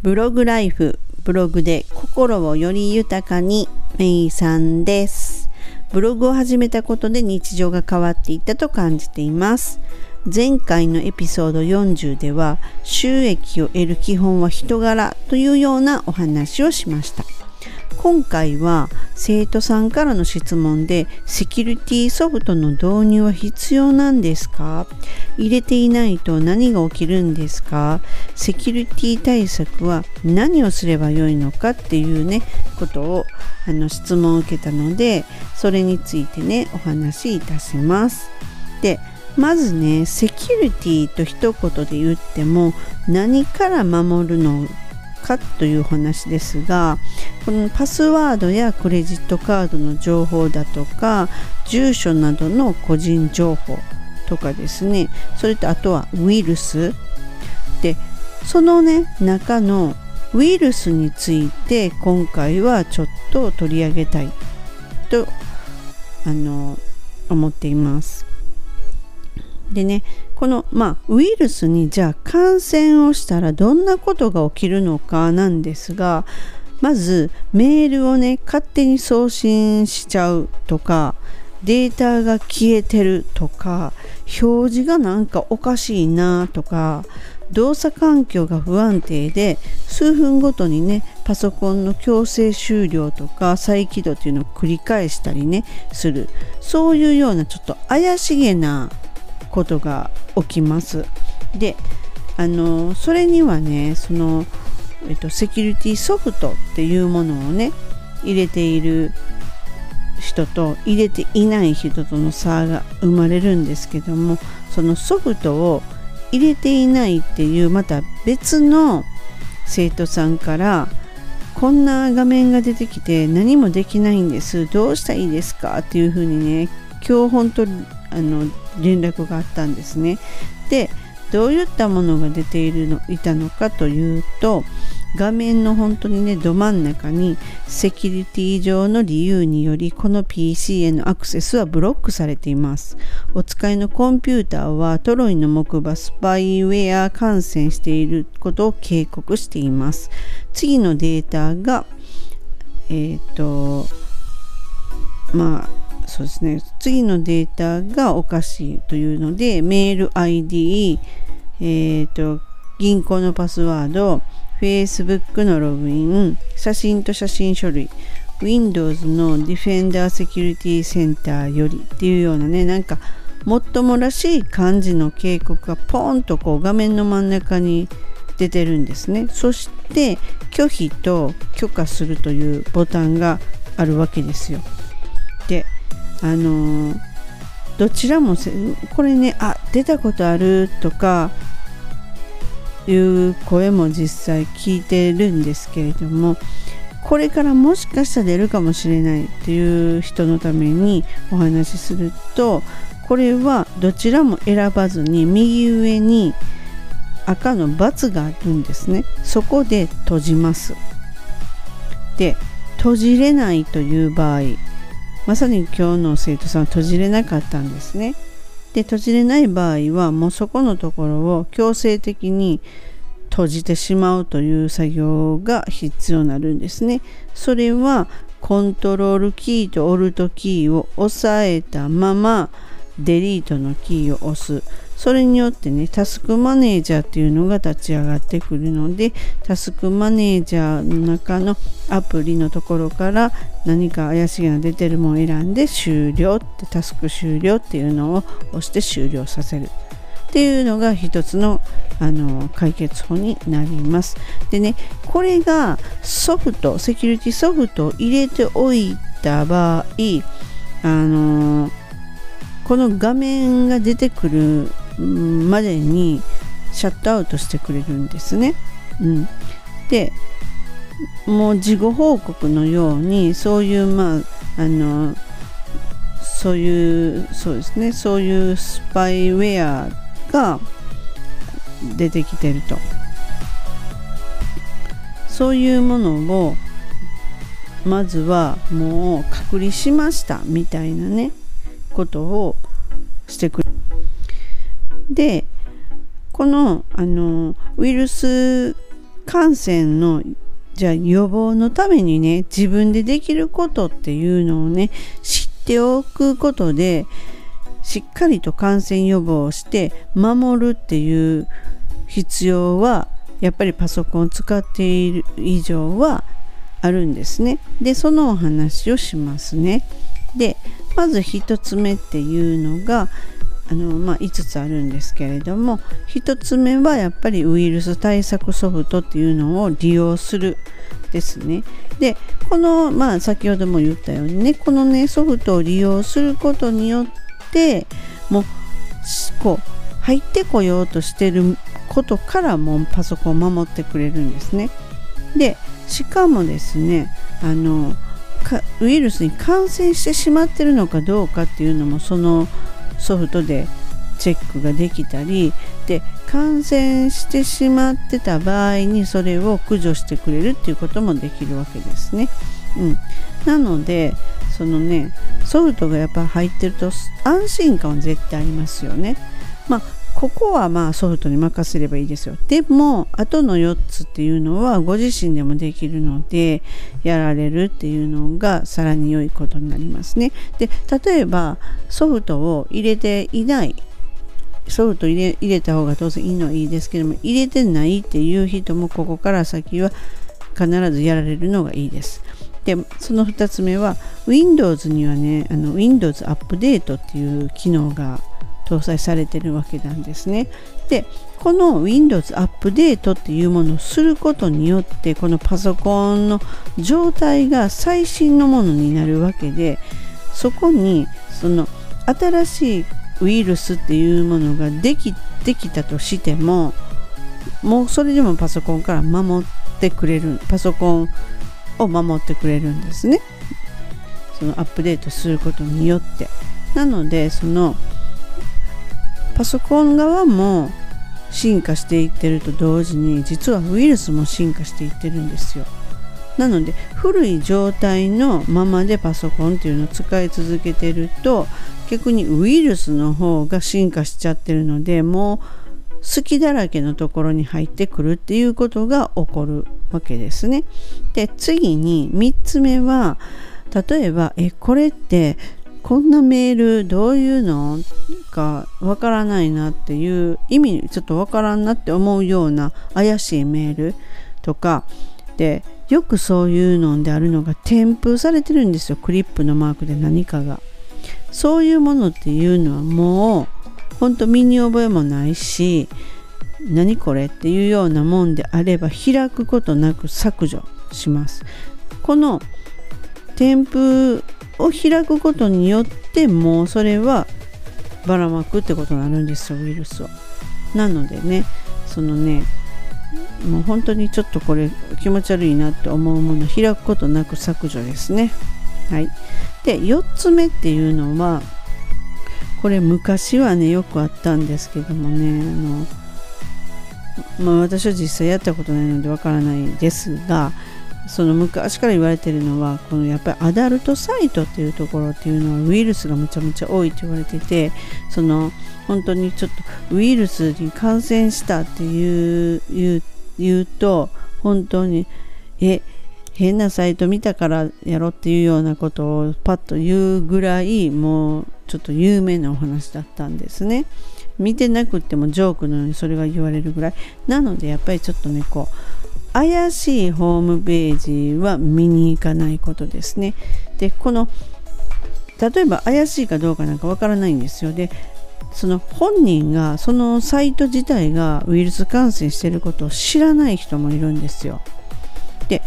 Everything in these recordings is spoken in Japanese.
ブログライフブログで心をより豊かにメイさんです。ブログを始めたことで日常が変わっていったと感じています。前回のエピソード40では収益を得る基本は人柄というようなお話をしました。今回は生徒さんからの質問でセキュリティソフトの導入は必要なんですか？入れていないと何が起きるんですか？セキュリティ対策は何をすればよいのかっていうねことをあの質問を受けたのでそれについてねお話しいたします。でまずねセキュリティと一言で言っても何から守るのかという話ですがこのパスワードやクレジットカードの情報だとか住所などの個人情報とかですねそれとあとはウイルスでそのね中のウイルスについて今回はちょっと取り上げたいとあの思っています。でねこの、まあ、ウイルスにじゃあ感染をしたらどんなことが起きるのかなんですがまずメールをね勝手に送信しちゃうとかデータが消えてるとか表示がなんかおかしいなとか動作環境が不安定で数分ごとにねパソコンの強制終了とか再起動っていうのを繰り返したりねする。そういうようなちょっと怪しげなことが起きます。であのそれにはねその、えっと、セキュリティソフトっていうものをね入れている人と入れていない人との差が生まれるんですけどもそのソフトを入れていないっていうまた別の生徒さんからこんな画面が出てきて何もできないんですどうしたらいいですか？っていうふうにね今日本当あの連絡があったんですね。でどういったものが出ているのいたのかというと画面の本当にねど真ん中にセキュリティ上の理由によりこの PC へのアクセスはブロックされていますお使いのコンピューターはトロイの木馬スパイウェア感染していることを警告しています次のデータがえっ、ー、とまあそうですね。次のデータがおかしいというのでメール ID、えーと、銀行のパスワード Facebook のログイン写真と写真書類 Windows の Defender Security Center よりっていうようなねなんかもっともらしい感じの警告がポンとこう画面の真ん中に出てるんですね。そして拒否と許可するというボタンがあるわけですよ。あのどちらもこれねあ出たことあるとかいう声も実際聞いてるんですけれどもこれからもしかしたら出るかもしれないっていう人のためにお話しするとこれはどちらも選ばずに右上に赤の×があるんですね。そこで閉じます。で閉じれないという場合まさに今日の生徒さんは閉じれなかったんですね。で閉じれない場合はもうそこのところを強制的に閉じてしまうという作業が必要になるんですね。それはコントロールキーとオルトキーを押さえたままデリートのキーを押す。それによってね、タスクマネージャーっていうのが立ち上がってくるので、タスクマネージャーの中のアプリのところから何か怪しげな出てるものを選んで終了ってタスク終了っていうのを押して終了させる。っていうのが一つのあの解決法になります。でね、これがソフト、セキュリティソフトを入れておいた場合、あのこの画面が出てくるまでにシャットアウトしてくれるんですね。うん、でもう事後報告のようにそういうまああのそういうそうですねそういうスパイウェアが出てきてるとそういうものをまずはもう隔離しましたみたいなねことをしてくるでこのあのウイルス感染のじゃあ予防のためにね自分でできることっていうのをね知っておくことでしっかりと感染予防をして守るっていう必要はやっぱりパソコンを使っている以上はあるんですね。でそのお話をしますね。でまず1つ目っていうのがあの、まあ、5つあるんですけれども1つ目はやっぱりウイルス対策ソフトっていうのを利用するですね。でこの、まあ、先ほども言ったようにねこのねソフトを利用することによってもうこう入ってこようとしてることからもパソコンを守ってくれるんですね。でしかもですねあのウイルスに感染してしまってるのかどうかっていうのもそのソフトでチェックができたりで感染してしまってた場合にそれを駆除してくれるっていうこともできるわけですね。うん、なのでそのねソフトがやっぱ入ってると安心感は絶対ありますよね。まあここはまあソフトに任せればいいですよ。でも、あとの4つっていうのはご自身でもできるので、やられるっていうのがさらに良いことになりますね。で、例えばソフトを入れていない、ソフト入れ入れた方が当然いいのはいいですけども、入れてないっていう人もここから先は必ずやられるのがいいです。でその2つ目は Windows にはねあの Windows アップデートっていう機能が搭載されてるわけなんですね。でこの Windows アップデートっていうものをすることによってこのパソコンの状態が最新のものになるわけでそこにその新しいウイルスっていうものができできたとしてももうそれでもパソコンから守ってくれるパソコンを守ってくれるんですねそのアップデートすることによってなのでそのパソコン側も進化していってると同時に実はウイルスも進化していってるんですよなので古い状態のままでパソコンっていうのを使い続けてると逆にウイルスの方が進化しちゃってるのでもう好きだらけのところに入ってくるっていうことが起こるわけですね。で次に3つ目は例えばえこれってこんなメールどういうのかわからないなっていう意味ちょっとわからんなって思うような怪しいメールとか。でよくそういうのであるのが添付されてるんですよ。クリップのマークで何かが。そういうものっていうのはもうほんと身に覚えもないし何これっていうようなもんであれば開くことなく削除します。この添付を開くことによってもうそれはばらまくってことになるんですよウイルスを。なのでねそのねもう本当にちょっとこれ気持ち悪いなって思うもの開くことなく削除ですね。はい、で4つ目っていうのはこれ昔はねよくあったんですけどもねあの、まあ、私は実際やったことないのでわからないですがその昔から言われてるのはこのやっぱりアダルトサイトっていうところっていうのはウイルスがむちゃむちゃ多いって言われててその本当にちょっとウイルスに感染したっていう言うと本当にえ変なサイト見たからやろっていうようなことをパッと言うぐらいもうちょっと有名なお話だったんですね。見てなくてもジョークのようにそれが言われるぐらいなのでやっぱりちょっとねこう怪しいホームページは見に行かないことですね。で、この例えば怪しいかどうかなんかわからないんですよ。で、その本人がそのサイト自体がウイルス感染してることを知らない人もいるんですよ。で、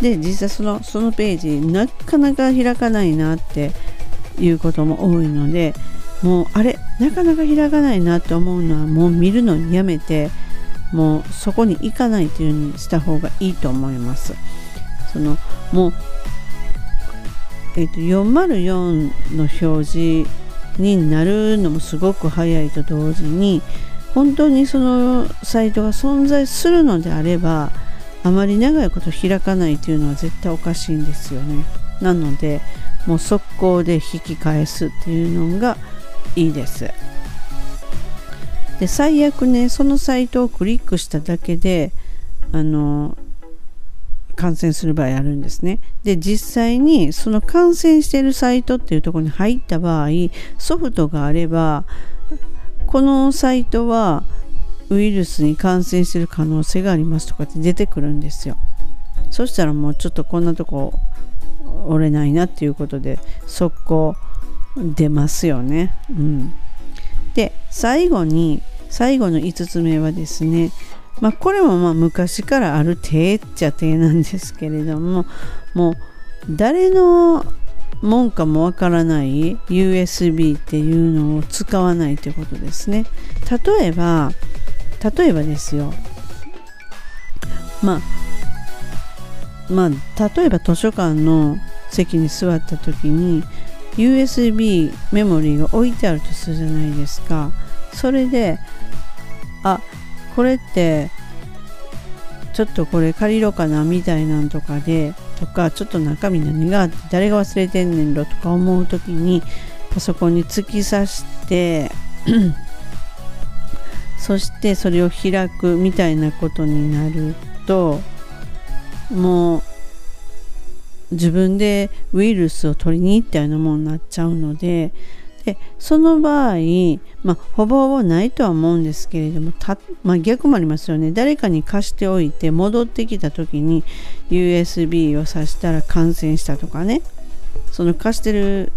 で実際そのそのページなかなか開かないなっていうことも多いのでもうあれなかなか開かないなって思うのはもう見るのにやめてもうそこに行かないというにした方がいいと思います。そのもう、えーと、404の表示になるのもすごく早いと同時に本当にそのサイトが存在するのであればあまり長いこと開かないというのは絶対おかしいんですよね。なのでもう速攻で引き返すっていうのがいいです。で最悪ねそのサイトをクリックしただけであの感染する場合あるんですね。で実際にその感染しているサイトっていうとこに入った場合ソフトがあればこのサイトはウイルスに感染してる可能性がありますとかって出てくるんですよ。そしたらもうちょっとこんなとこ折れないなっていうことで速攻出ますよね。うん、で最後に最後の5つ目はですねまあ、これもまあ昔からある手っちゃ手なんですけれどももう誰のもんかもわからない USB っていうのを使わないということですね。例えば例えばですよ。まあまあ例えば図書館の席に座った時に USB メモリーが置いてあるとするじゃないですか。それであこれってちょっとこれ借りろかなみたいなんとかでとかちょっと中身何があって誰が忘れてんねんろとか思う時にパソコンに突き刺して そしてそれを開くみたいなことになるともう自分でウイルスを取りに行ったようなものになっちゃうのででその場合、まあ、ほぼほぼないとは思うんですけれどもたまあ、逆もありますよね。誰かに貸しておいて戻ってきた時に USB を挿したら感染したとかね。その貸してる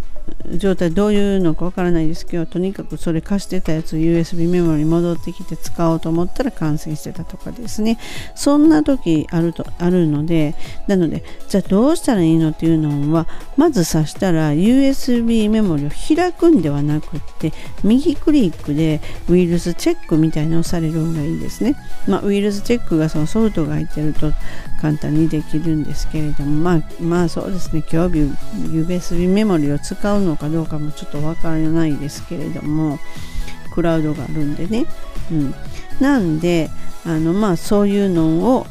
状態どういうのかわからないですけどとにかくそれ貸してたやつ USB メモリに戻ってきて使おうと思ったら感染してたとかですね。そんな時あるとあるのでなのでじゃあどうしたらいいのっていうのはまず挿したら USB メモリを開くんではなくって右クリックでウイルスチェックみたいなのをされるのがいいですね、まあ、ウイルスチェックがそのソフトが入ってると簡単にできるんですけれどもまあまあそうですね。今日 USB メモリを使うのかどうかもちょっとわからないですけれどもクラウドがあるんでね、うん、なんであのまあそういうのを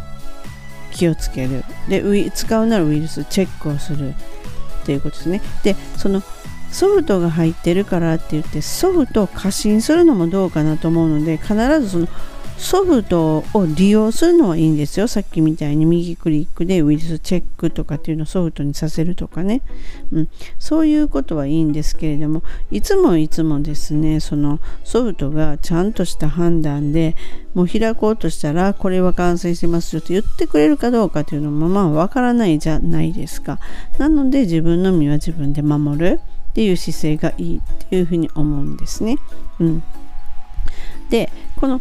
気をつける。で使うならウイルスチェックをするっていうことですね。でそのソフトが入ってるからって言ってソフトを過信するのもどうかなと思うので必ずそのソフトを利用するのはいいんですよ。さっきみたいに右クリックでウイルスチェックとかっていうのをソフトにさせるとかね。うん、そういうことはいいんですけれども、いつもいつもですね、そのソフトがちゃんとした判断でもう開こうとしたら、これは感染してますよと言ってくれるかどうかというのもまあわからないじゃないですか。なので自分の身は自分で守るっていう姿勢がいいっていうふうに思うんですね。うん、で、この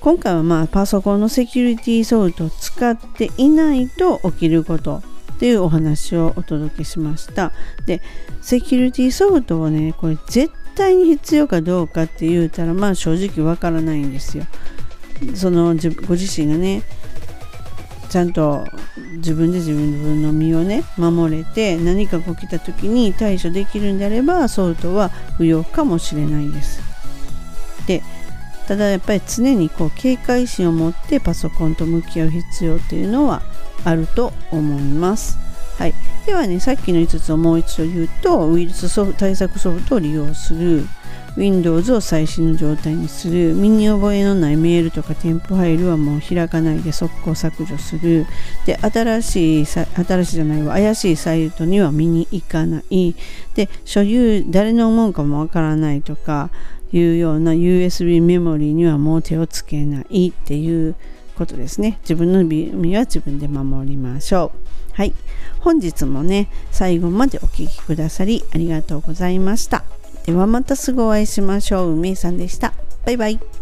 今回はまあパソコンのセキュリティソフトを使っていないと起きることっていうお話をお届けしました。でセキュリティソフトをねこれ絶対に必要かどうかって言うたらまあ正直わからないんですよ。そのご自身がねちゃんと自分で自分の身をね守れて何か起きた時に対処できるんであればソフトは不要かもしれないです。でただやっぱり常にこう警戒心を持ってパソコンと向き合う必要というのはあると思います。はい、ではねさっきの5つをもう一度言うとウイルスソフ対策ソフトを利用する。Windows を最新の状態にする。身に覚えのないメールとか添付ファイルはもう開かないで速攻削除する。で新しい新しいじゃないわ。怪しいサイトには見に行かない。で所有誰のもんかもわからないとかいうような USB メモリーにはもう手をつけないっていうことですね。自分の身は自分で守りましょう。はい。本日もね、最後までお聴きくださりありがとうございました。ではまたすぐお会いしましょう。梅井さんでした。バイバイ。